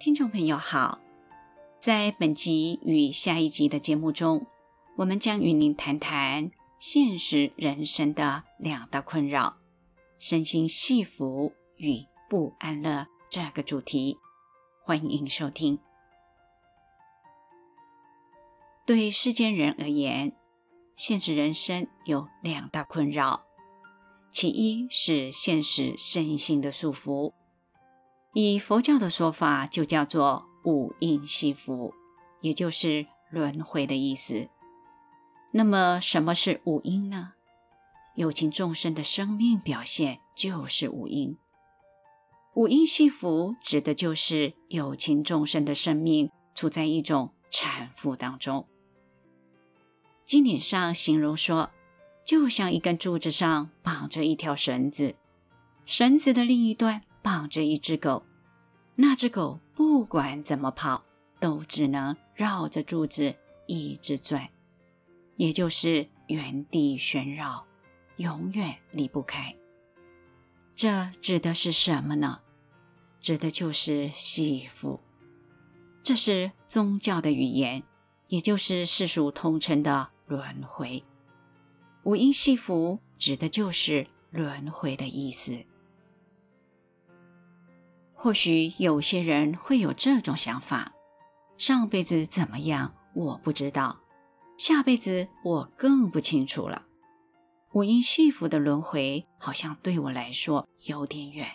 听众朋友好，在本集与下一集的节目中，我们将与您谈谈现实人生的两大困扰：身心系缚与不安乐这个主题。欢迎收听。对世间人而言，现实人生有两大困扰，其一是现实身心的束缚。以佛教的说法，就叫做五阴系缚，也就是轮回的意思。那么，什么是五阴呢？有情众生的生命表现就是五阴。五阴系缚指的就是有情众生的生命处在一种缠缚当中。经典上形容说，就像一根柱子上绑着一条绳子，绳子的另一端。绑着一只狗，那只狗不管怎么跑，都只能绕着柱子一直转，也就是原地旋绕，永远离不开。这指的是什么呢？指的就是系缚。这是宗教的语言，也就是世俗通称的轮回。五阴系缚指的就是轮回的意思。或许有些人会有这种想法：上辈子怎么样，我不知道；下辈子我更不清楚了。五阴系缚的轮回好像对我来说有点远。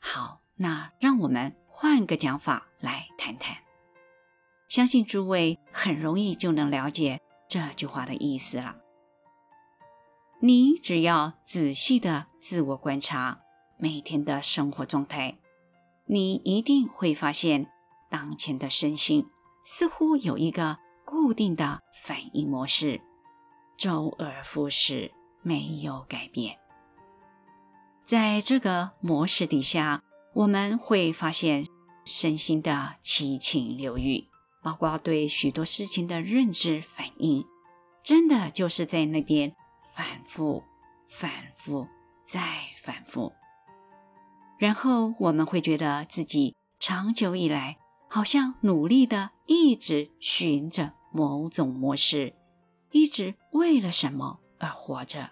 好，那让我们换个讲法来谈谈。相信诸位很容易就能了解这句话的意思了。你只要仔细的自我观察。每天的生活状态，你一定会发现，当前的身心似乎有一个固定的反应模式，周而复始，没有改变。在这个模式底下，我们会发现身心的七情六欲，包括对许多事情的认知反应，真的就是在那边反复、反复、再反复。然后我们会觉得自己长久以来好像努力的一直循着某种模式，一直为了什么而活着，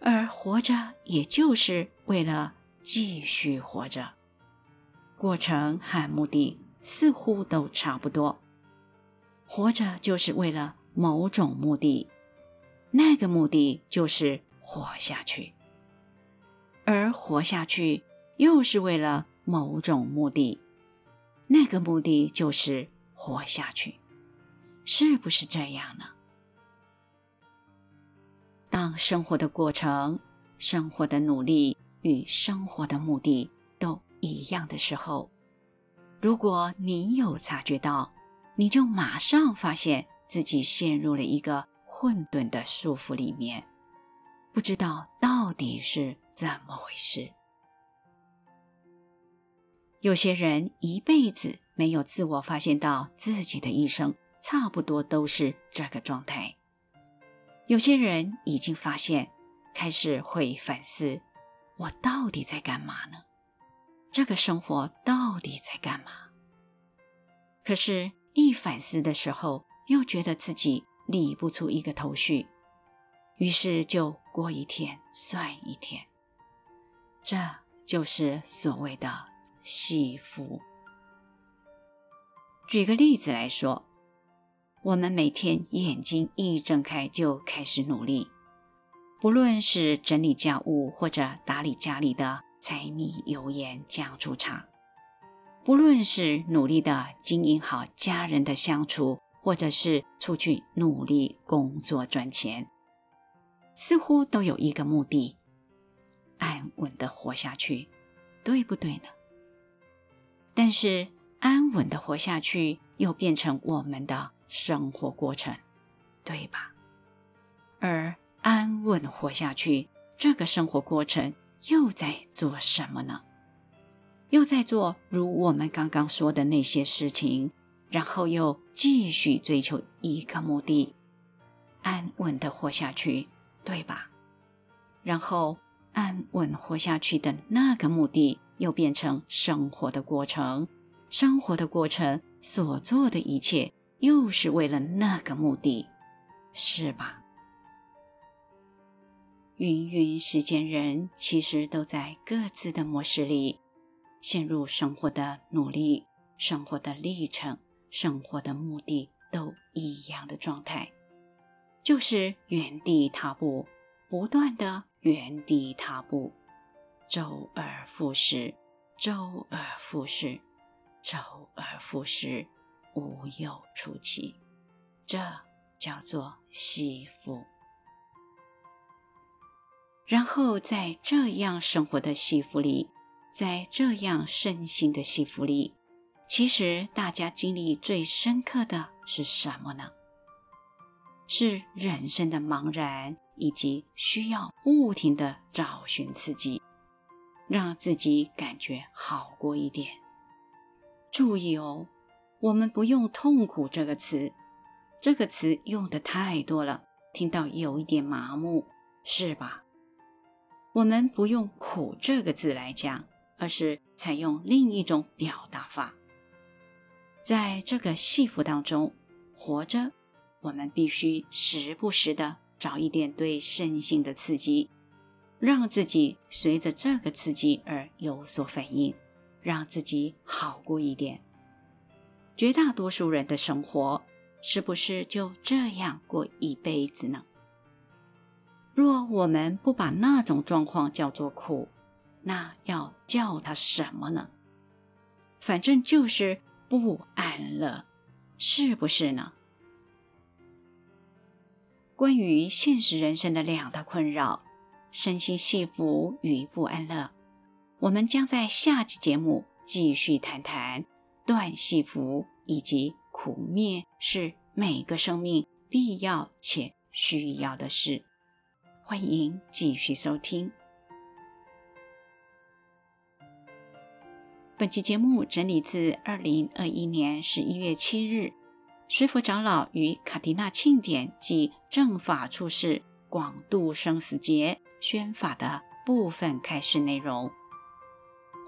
而活着也就是为了继续活着。过程和目的似乎都差不多，活着就是为了某种目的，那个目的就是活下去。而活下去，又是为了某种目的，那个目的就是活下去，是不是这样呢？当生活的过程、生活的努力与生活的目的都一样的时候，如果你有察觉到，你就马上发现自己陷入了一个混沌的束缚里面，不知道到底是。怎么回事？有些人一辈子没有自我发现到自己的一生，差不多都是这个状态。有些人已经发现，开始会反思：我到底在干嘛呢？这个生活到底在干嘛？可是，一反思的时候，又觉得自己理不出一个头绪，于是就过一天算一天。这就是所谓的惜福。举个例子来说，我们每天眼睛一睁开就开始努力，不论是整理家务或者打理家里的柴米油盐酱醋茶，不论是努力的经营好家人的相处，或者是出去努力工作赚钱，似乎都有一个目的。安稳的活下去，对不对呢？但是安稳的活下去又变成我们的生活过程，对吧？而安稳活下去这个生活过程又在做什么呢？又在做如我们刚刚说的那些事情，然后又继续追求一个目的，安稳的活下去，对吧？然后。安稳活下去的那个目的，又变成生活的过程，生活的过程所做的一切，又是为了那个目的，是吧？芸芸世间人其实都在各自的模式里，陷入生活的努力、生活的历程、生活的目的都一样的状态，就是原地踏步，不断的原地踏步，周而复始，周而复始，周而复始，无有出期，这叫做惜福。然后在这样生活的惜福里，在这样身心的惜福里，其实大家经历最深刻的是什么呢？是人生的茫然，以及需要不停的找寻刺激，让自己感觉好过一点。注意哦，我们不用“痛苦”这个词，这个词用的太多了，听到有一点麻木，是吧？我们不用“苦”这个字来讲，而是采用另一种表达法。在这个惜福当中活着，我们必须时不时的找一点对身心的刺激，让自己随着这个刺激而有所反应，让自己好过一点。绝大多数人的生活，是不是就这样过一辈子呢？若我们不把那种状况叫做苦，那要叫它什么呢？反正就是不安乐，是不是呢？关于现实人生的两大困扰，身心惜福与不安乐，我们将在下期节目继续谈谈断惜福以及苦灭是每个生命必要且需要的事。欢迎继续收听。本期节目整理自二零二一年十一月七日随佛长老与卡迪娜庆典暨正法处士广度生死劫宣法的部分开示内容。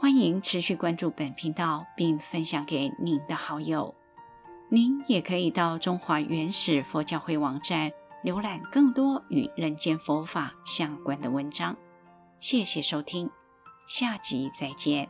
欢迎持续关注本频道，并分享给您的好友。您也可以到中华原始佛教会网站。浏览更多与人间佛法相关的文章，谢谢收听，下集再见。